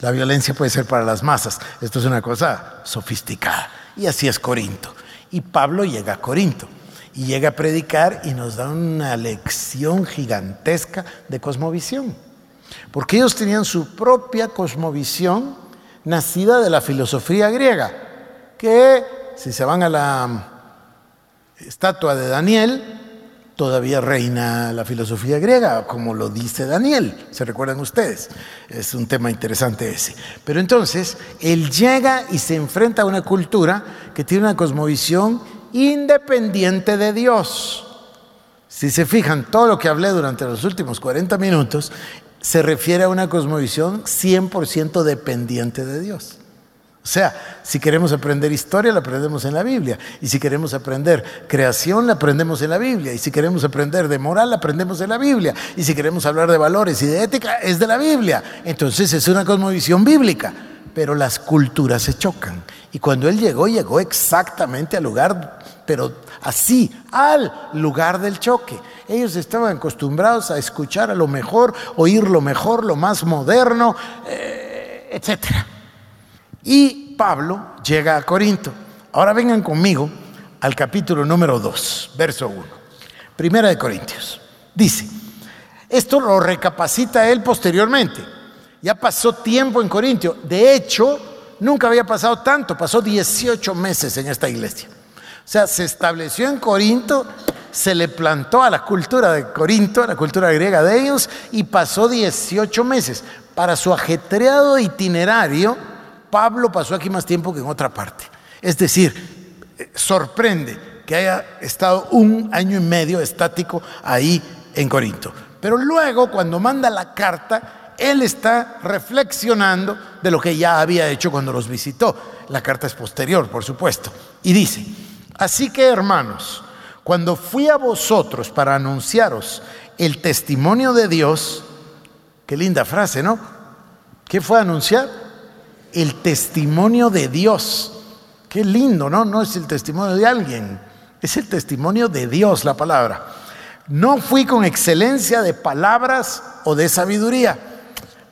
La violencia puede ser para las masas, esto es una cosa sofisticada. Y así es Corinto. Y Pablo llega a Corinto y llega a predicar y nos da una lección gigantesca de cosmovisión. Porque ellos tenían su propia cosmovisión nacida de la filosofía griega, que si se van a la estatua de Daniel, todavía reina la filosofía griega, como lo dice Daniel, ¿se recuerdan ustedes? Es un tema interesante ese. Pero entonces, él llega y se enfrenta a una cultura que tiene una cosmovisión independiente de Dios. Si se fijan, todo lo que hablé durante los últimos 40 minutos se refiere a una cosmovisión 100% dependiente de Dios. Sea, si queremos aprender historia, la aprendemos en la Biblia. Y si queremos aprender creación, la aprendemos en la Biblia. Y si queremos aprender de moral, la aprendemos en la Biblia. Y si queremos hablar de valores y de ética, es de la Biblia. Entonces es una cosmovisión bíblica. Pero las culturas se chocan. Y cuando él llegó, llegó exactamente al lugar, pero así, al lugar del choque. Ellos estaban acostumbrados a escuchar a lo mejor, oír lo mejor, lo más moderno, eh, etcétera. Y Pablo llega a Corinto. Ahora vengan conmigo al capítulo número 2, verso 1. Primera de Corintios. Dice, esto lo recapacita él posteriormente. Ya pasó tiempo en Corintio. De hecho, nunca había pasado tanto. Pasó 18 meses en esta iglesia. O sea, se estableció en Corinto, se le plantó a la cultura de Corinto, a la cultura griega de ellos, y pasó 18 meses. Para su ajetreado itinerario, Pablo pasó aquí más tiempo que en otra parte. Es decir, eh, sorprende que haya estado un año y medio estático ahí en Corinto. Pero luego, cuando manda la carta, él está reflexionando de lo que ya había hecho cuando los visitó. La carta es posterior, por supuesto. Y dice, así que hermanos, cuando fui a vosotros para anunciaros el testimonio de Dios, qué linda frase, ¿no? ¿Qué fue a anunciar? El testimonio de Dios. Qué lindo, ¿no? No es el testimonio de alguien, es el testimonio de Dios la palabra. No fui con excelencia de palabras o de sabiduría.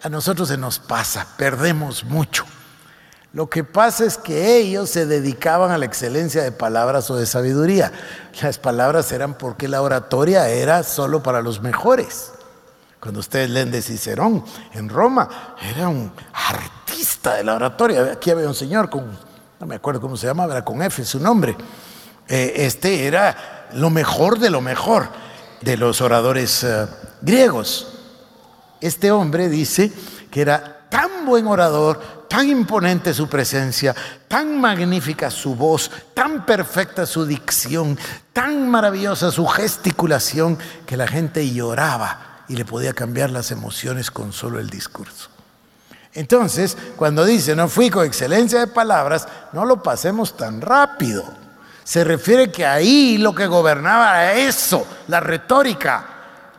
A nosotros se nos pasa, perdemos mucho. Lo que pasa es que ellos se dedicaban a la excelencia de palabras o de sabiduría. Las palabras eran porque la oratoria era solo para los mejores. Cuando ustedes leen de Cicerón en Roma, era un de la oratoria. Aquí había un señor con, no me acuerdo cómo se llamaba, era con F su nombre. Eh, este era lo mejor de lo mejor de los oradores eh, griegos. Este hombre dice que era tan buen orador, tan imponente su presencia, tan magnífica su voz, tan perfecta su dicción, tan maravillosa su gesticulación, que la gente lloraba y le podía cambiar las emociones con solo el discurso. Entonces, cuando dice no fui con excelencia de palabras, no lo pasemos tan rápido. Se refiere que ahí lo que gobernaba era eso, la retórica,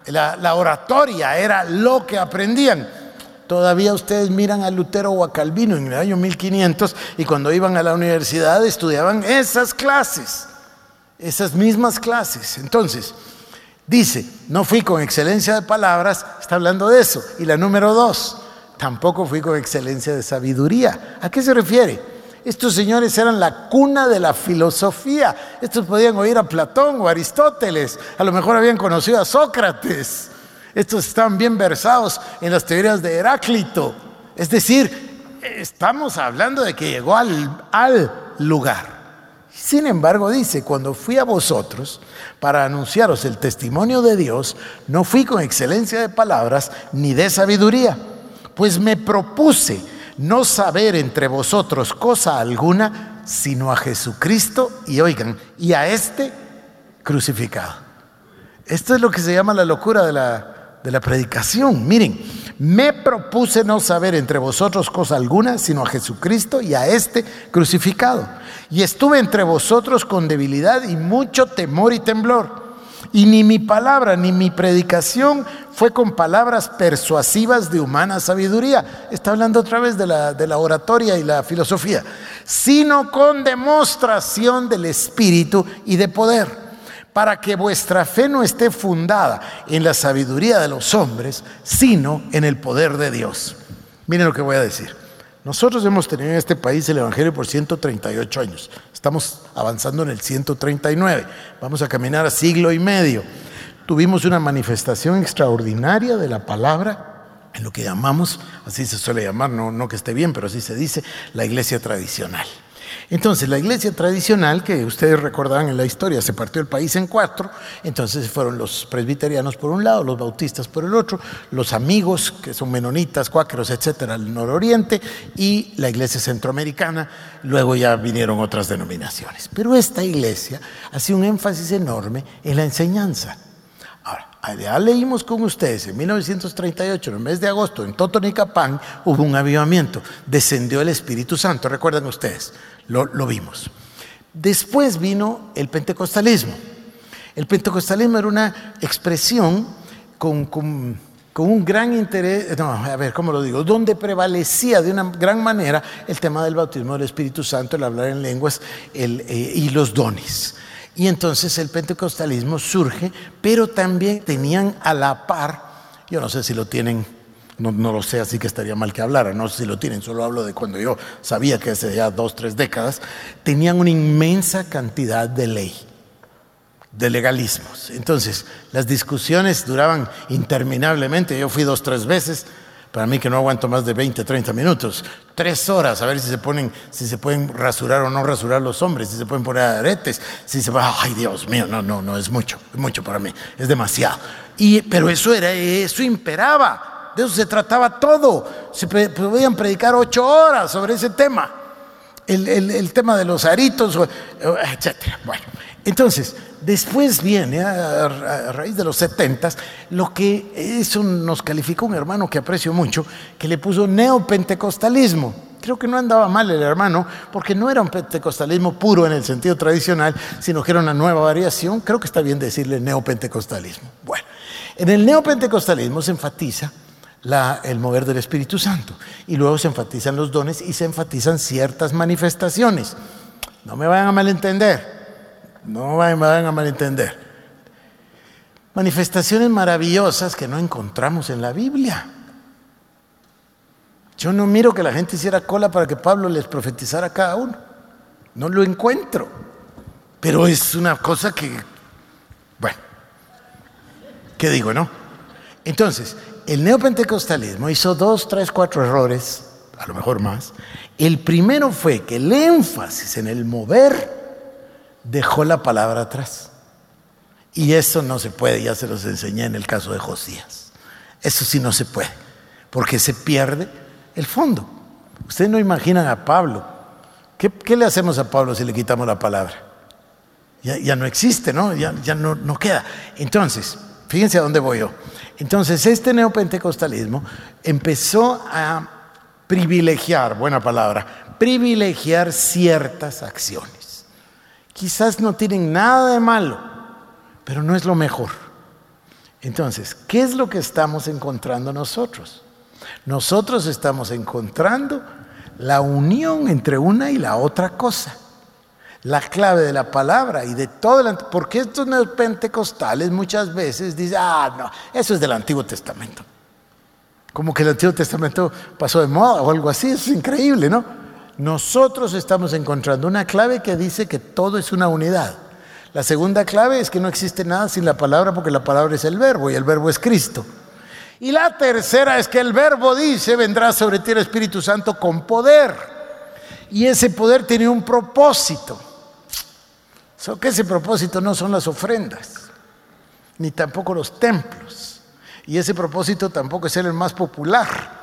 la, oratoria, era lo que aprendían. Todavía ustedes miran a Lutero o a Calvino en el año 1500 y cuando iban a la universidad estudiaban esas clases, esas mismas clases. Entonces, dice, no fui con excelencia de palabras, está hablando de eso. Y la número dos, tampoco fui con excelencia de sabiduría. ¿A qué se refiere? Estos señores eran la cuna de la filosofía. Estos podían oír a Platón o Aristóteles. A lo mejor habían conocido a Sócrates. Estos estaban bien versados en las teorías de Heráclito. Es decir, estamos hablando de que llegó al, al lugar. Sin embargo, dice, cuando fui a vosotros para anunciaros el testimonio de Dios, no fui con excelencia de palabras ni de sabiduría pues me propuse no saber entre vosotros cosa alguna, sino a Jesucristo y oigan, y a este crucificado. Esto es lo que se llama la locura de la, de la predicación. Miren, me propuse no saber entre vosotros cosa alguna, sino a Jesucristo y a este crucificado. Y estuve entre vosotros con debilidad y mucho temor y temblor. Y ni mi palabra ni mi predicación fue con palabras persuasivas de humana sabiduría. Está hablando otra vez de la, oratoria y la filosofía. Sino con demostración del Espíritu y de poder para que vuestra fe no esté fundada en la sabiduría de los hombres, sino en el poder de Dios. Miren lo que voy a decir. Nosotros hemos tenido en este país el Evangelio por 138 años. Estamos avanzando en el 139. Vamos a caminar a siglo y medio. Tuvimos una manifestación extraordinaria de la palabra en lo que llamamos, así se suele llamar, no, no que esté bien, pero así se dice, la iglesia tradicional. Entonces, la iglesia tradicional, que ustedes recordarán en la historia, se partió el país en cuatro, entonces fueron los presbiterianos por un lado, los bautistas por el otro, los amigos, que son menonitas, cuáqueros, etcétera, al nororiente, y la iglesia centroamericana, luego ya vinieron otras denominaciones. Pero esta iglesia hacía un énfasis enorme en la enseñanza. Ya leímos con ustedes en 1938, en el mes de agosto, en Totonicapán, hubo un avivamiento, descendió el Espíritu Santo, recuerdan ustedes lo, vimos. Después vino el pentecostalismo. El pentecostalismo era una expresión con, un gran interés, no, a ver, ¿cómo lo digo? Donde prevalecía de una gran manera el tema del bautismo del Espíritu Santo, el hablar en lenguas eh, y los dones. Y entonces el pentecostalismo surge, pero también tenían a la par, yo no sé si lo tienen no, lo sé, así que estaría mal que hablara, no sé si lo tienen, solo hablo de cuando yo sabía que hace ya dos, tres décadas, tenían una inmensa cantidad de ley, de legalismos. Entonces, las discusiones duraban interminablemente, yo fui dos, tres veces, para mí que no aguanto más de 20, 30 minutos, tres horas, a ver si se ponen, si se pueden rasurar o no rasurar los hombres, si se pueden poner aretes, si se va, ay Dios mío, no, no, no, es mucho, es mucho para mí, es demasiado. Y, pero eso era, eso imperaba. De eso se trataba todo. Se podían predicar ocho horas sobre ese tema. El, tema de los aritos, etc. Bueno, entonces, después viene, a, raíz de los setentas, lo que eso nos calificó un hermano que aprecio mucho, que le puso neopentecostalismo. Creo que no andaba mal el hermano, porque no era un pentecostalismo puro en el sentido tradicional, sino que era una nueva variación. Creo que está bien decirle neopentecostalismo. Bueno, en el neopentecostalismo se enfatiza el mover del Espíritu Santo. Y luego se enfatizan los dones y se enfatizan ciertas manifestaciones. No me vayan a malentender, no me vayan a malentender. Manifestaciones maravillosas que no encontramos en la Biblia. Yo no miro que la gente hiciera cola para que Pablo les profetizara a cada uno. No lo encuentro. Pero es una cosa que, bueno, ¿qué digo, no? Entonces, el neopentecostalismo hizo dos, tres, cuatro errores, a lo mejor más. El primero fue que el énfasis en el mover dejó la palabra atrás. Y eso no se puede, ya se los enseñé en el caso de Josías. Eso sí no se puede, porque se pierde el fondo. Ustedes no imaginan a Pablo. ¿Qué, le hacemos a Pablo si le quitamos la palabra? Ya, no existe, ¿no? Ya, ya no, no queda. Entonces, Fíjense a dónde voy yo. Entonces, este neopentecostalismo empezó a privilegiar, buena palabra, privilegiar ciertas acciones. Quizás no tienen nada de malo, pero no es lo mejor. Entonces, ¿qué es lo que estamos encontrando nosotros? Nosotros estamos encontrando la unión entre una y la otra cosa. La clave de la palabra y de todo el porque estos neopentecostales muchas veces dicen, ah, no, eso es del Antiguo Testamento. Como que el Antiguo Testamento pasó de moda o algo así, es increíble, ¿no? Nosotros estamos encontrando una clave que dice que todo es una unidad. La segunda clave es que no existe nada sin la palabra porque la palabra es el verbo y el verbo es Cristo. Y la tercera es que el verbo dice, vendrá sobre ti el Espíritu Santo con poder. Y ese poder tiene un propósito. So que ese propósito no son las ofrendas, ni tampoco los templos. Y ese propósito tampoco es el más popular.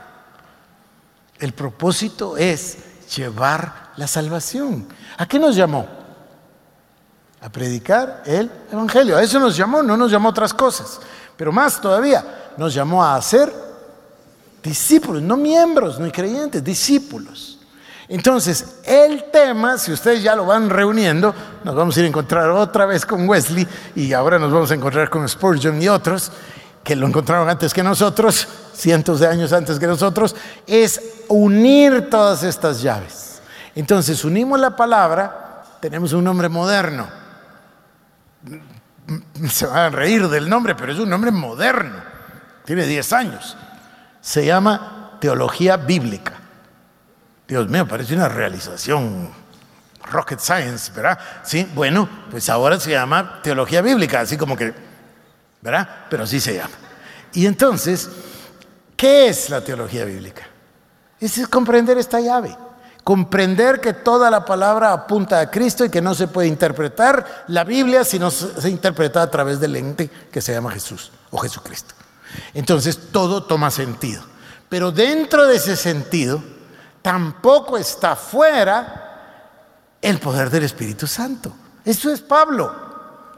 El propósito es llevar la salvación. ¿A qué nos llamó? A predicar el Evangelio. A eso nos llamó, no nos llamó a otras cosas. Pero más todavía, nos llamó a ser discípulos, no miembros, no creyentes, discípulos. Entonces, el tema, si ustedes ya lo van reuniendo, nos vamos a ir a encontrar otra vez con Wesley y ahora nos vamos a encontrar con Spurgeon y otros que lo encontraron antes que nosotros, cientos de años antes que nosotros, es unir todas estas llaves. Entonces, unimos la palabra, tenemos un nombre moderno. Se van a reír del nombre, pero es un nombre moderno tiene 10 años. Se llama Teología Bíblica. Dios mío, parece una realización rocket science, ¿verdad? Sí, bueno, pues ahora se llama Teología Bíblica, así como que, ¿verdad? Pero así se llama. Y entonces, ¿qué es la teología bíblica? Es comprender esta llave. Comprender que toda la palabra apunta a Cristo y que no se puede interpretar la Biblia si no se interpreta a través del ente que se llama Jesús o Jesucristo. Entonces todo toma sentido. Pero dentro de ese sentido, tampoco está fuera el poder del Espíritu Santo. Eso es Pablo,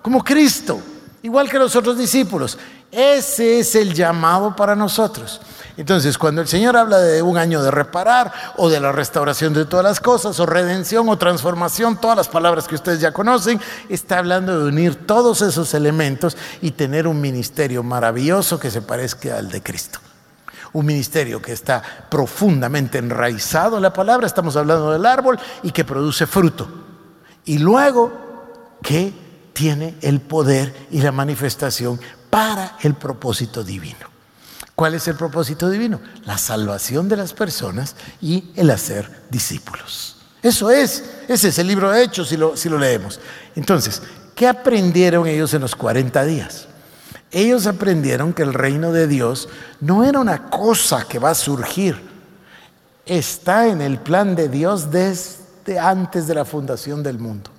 como Cristo, igual que los otros discípulos. Ese es el llamado para nosotros. Entonces, cuando el Señor habla de un año de reparar o de la restauración de todas las cosas o redención o transformación, todas las palabras que ustedes ya conocen, está hablando de unir todos esos elementos y tener un ministerio maravilloso que se parezca al de Cristo. Un ministerio que está profundamente enraizado en la palabra, estamos hablando del árbol y que produce fruto. Y luego que tiene el poder y la manifestación para el propósito divino. ¿Cuál es el propósito divino? La salvación de las personas y el hacer discípulos. Eso es, ese es el libro de Hechos si lo, si lo leemos. Entonces, ¿qué aprendieron ellos en los 40 días? Ellos aprendieron que el reino de Dios no era una cosa que va a surgir, está en el plan de Dios desde antes de la fundación del mundo.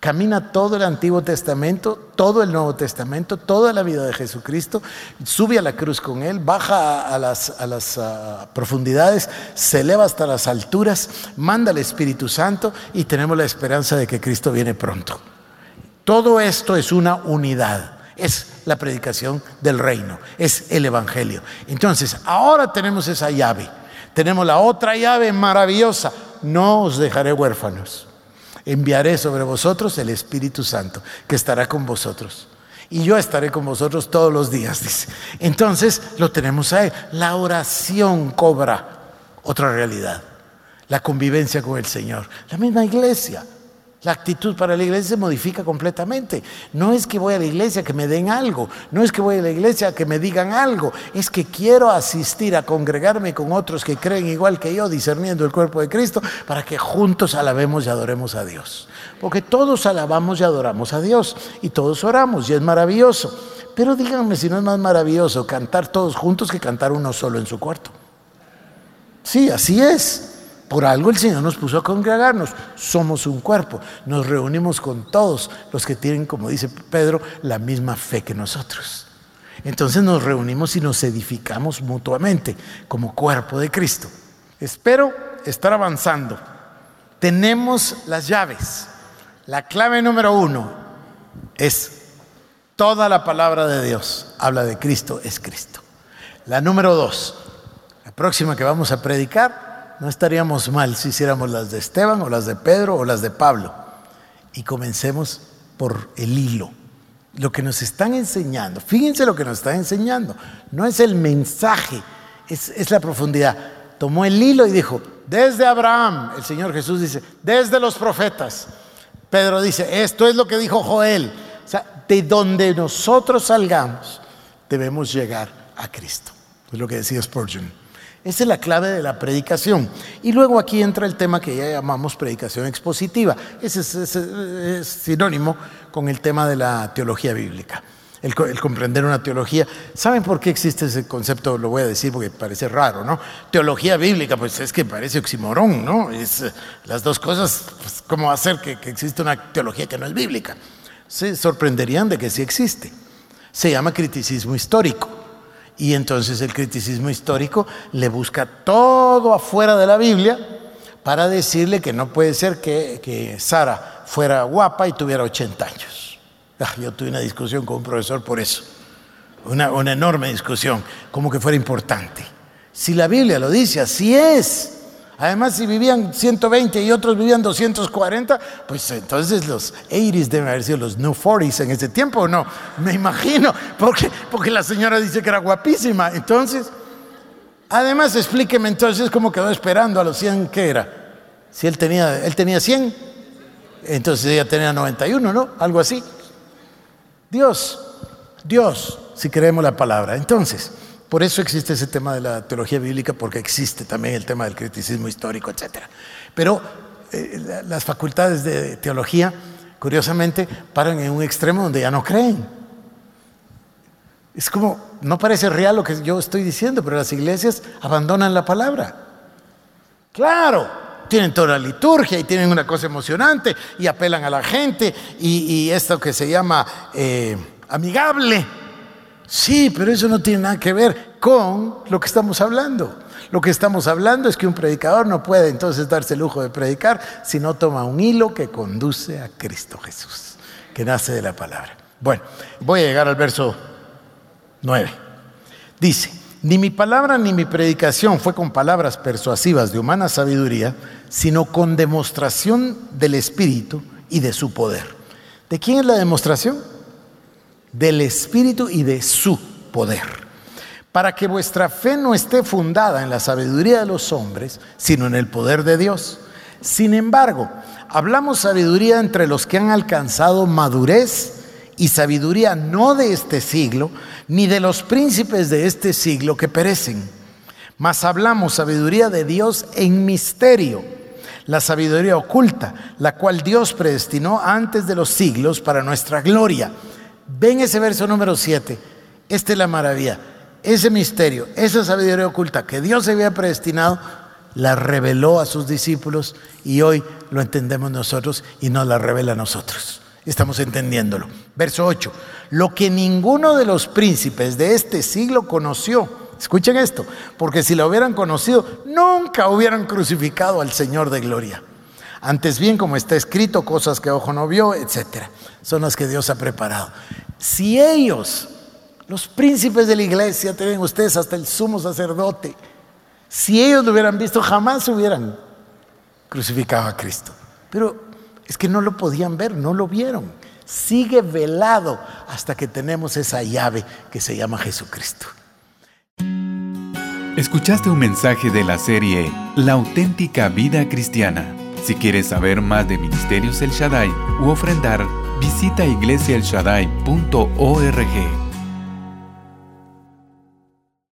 Camina todo el Antiguo Testamento, todo el Nuevo Testamento, toda la vida de Jesucristo, sube a la cruz con Él, baja a las, ah, profundidades, se eleva hasta las alturas, manda al Espíritu Santo y tenemos la esperanza de que Cristo viene pronto. Todo esto es una unidad, es la predicación del reino, es el Evangelio. Entonces, ahora tenemos esa llave, tenemos la otra llave maravillosa, no os dejaré huérfanos enviaré sobre vosotros el Espíritu Santo, que estará con vosotros. Y yo estaré con vosotros todos los días, dice. Entonces lo tenemos ahí. La oración cobra otra realidad. La convivencia con el Señor. La misma iglesia. La actitud para la iglesia se modifica completamente. No es que voy a la iglesia que me den algo, no es que voy a la iglesia que me digan algo, es que quiero asistir a congregarme con otros que creen igual que yo, discerniendo el cuerpo de Cristo, para que juntos alabemos y adoremos a Dios. Porque todos alabamos y adoramos a Dios y todos oramos y es maravilloso. Pero díganme si no es más maravilloso cantar todos juntos que cantar uno solo en su cuarto. Sí, así es. Por algo el Señor nos puso a congregarnos. Somos un cuerpo. Nos reunimos con todos los que tienen, como dice Pedro, la misma fe que nosotros. Entonces nos reunimos y nos edificamos mutuamente como cuerpo de Cristo. Espero estar avanzando. Tenemos las llaves. La clave número uno es Toda la palabra de Dios habla de Cristo, es Cristo. La número dos, la próxima que vamos a predicar, no estaríamos mal si hiciéramos las de Esteban o las de Pedro o las de Pablo. Y comencemos por el hilo. Lo que nos están enseñando, fíjense lo que nos están enseñando, no es el mensaje, es, es la profundidad. Tomó el hilo y dijo, desde Abraham, el Señor Jesús dice, desde los profetas. Pedro dice, esto es lo que dijo Joel. O sea, de donde nosotros salgamos, debemos llegar a Cristo. Es lo que decía Spurgeon. Esa es la clave de la predicación. Y luego aquí entra el tema que ya llamamos predicación expositiva. Ese es, sinónimo con el tema de la teología bíblica. El, comprender una teología. ¿Saben por qué existe ese concepto? Lo voy a decir porque parece raro, ¿no? Teología bíblica, pues es que parece oximorón, ¿no? Es, las dos cosas, pues, ¿cómo hacer que, que exista una teología que no es bíblica? Se sorprenderían de que sí existe. Se llama criticismo histórico. Y entonces el criticismo histórico le busca todo afuera de la Biblia para decirle que no puede ser que, Sara fuera guapa y tuviera 80 años. Ah, yo tuve una discusión con un profesor por eso, una, una enorme discusión, como que fuera importante. Si la Biblia lo dice, así es. Además, si vivían 120 y otros vivían 240, pues entonces los 80s deben haber sido los New 40s en ese tiempo, ¿o no? Me imagino, porque, porque la señora dice que era guapísima. Entonces, además, explíqueme entonces cómo quedó esperando a los 100, ¿qué era? Si él tenía, él tenía 100, entonces ella tenía 91, ¿no? Algo así. Dios, Dios, si creemos la palabra. Entonces, por eso existe ese tema de la teología bíblica, porque existe también el tema del criticismo histórico, etc. Pero eh, las facultades de teología, curiosamente, paran en un extremo donde ya no creen. Es como, no parece real lo que yo estoy diciendo, pero las iglesias abandonan la palabra. Claro, tienen toda la liturgia y tienen una cosa emocionante y apelan a la gente y, esto que se llama eh, amigable Sí, pero eso no tiene nada que ver con lo que estamos hablando. Lo que estamos hablando es que un predicador no puede entonces darse el lujo de predicar si no toma un hilo que conduce a Cristo Jesús, que nace de la palabra. Bueno, voy a llegar al verso 9. Dice, ni mi palabra ni mi predicación fue con palabras persuasivas de humana sabiduría, sino con demostración del Espíritu y de su poder. ¿De quién es la demostración? Del Espíritu y de su poder, para que vuestra fe no esté fundada en la sabiduría de los hombres, sino en el poder de Dios. Sin embargo, hablamos sabiduría entre los que han alcanzado madurez y sabiduría no de este siglo, ni de los príncipes de este siglo que perecen, mas hablamos sabiduría de Dios en misterio, la sabiduría oculta, la cual Dios predestinó antes de los siglos para nuestra gloria Ven ese verso número 7. Esta es la maravilla. Ese misterio, esa sabiduría oculta que Dios había predestinado, la reveló a sus discípulos y hoy lo entendemos nosotros y nos la revela a nosotros. Estamos entendiéndolo. Verso 8. Lo que ninguno de los príncipes de este siglo conoció. Escuchen esto, porque si lo hubieran conocido, nunca hubieran crucificado al Señor de gloria. Antes bien, como está escrito, cosas que ojo no vio, etcétera, son las que Dios ha preparado. Si ellos, los príncipes de la iglesia, tienen ustedes hasta el sumo sacerdote, si ellos lo hubieran visto, jamás hubieran crucificado a Cristo. Pero es que no lo podían ver, no lo vieron. Sigue velado hasta que tenemos esa llave que se llama Jesucristo. Escuchaste un mensaje de la serie La auténtica vida cristiana. Si quieres saber más de Ministerios El Shaddai u ofrendar, visita iglesiaelshaddai.org.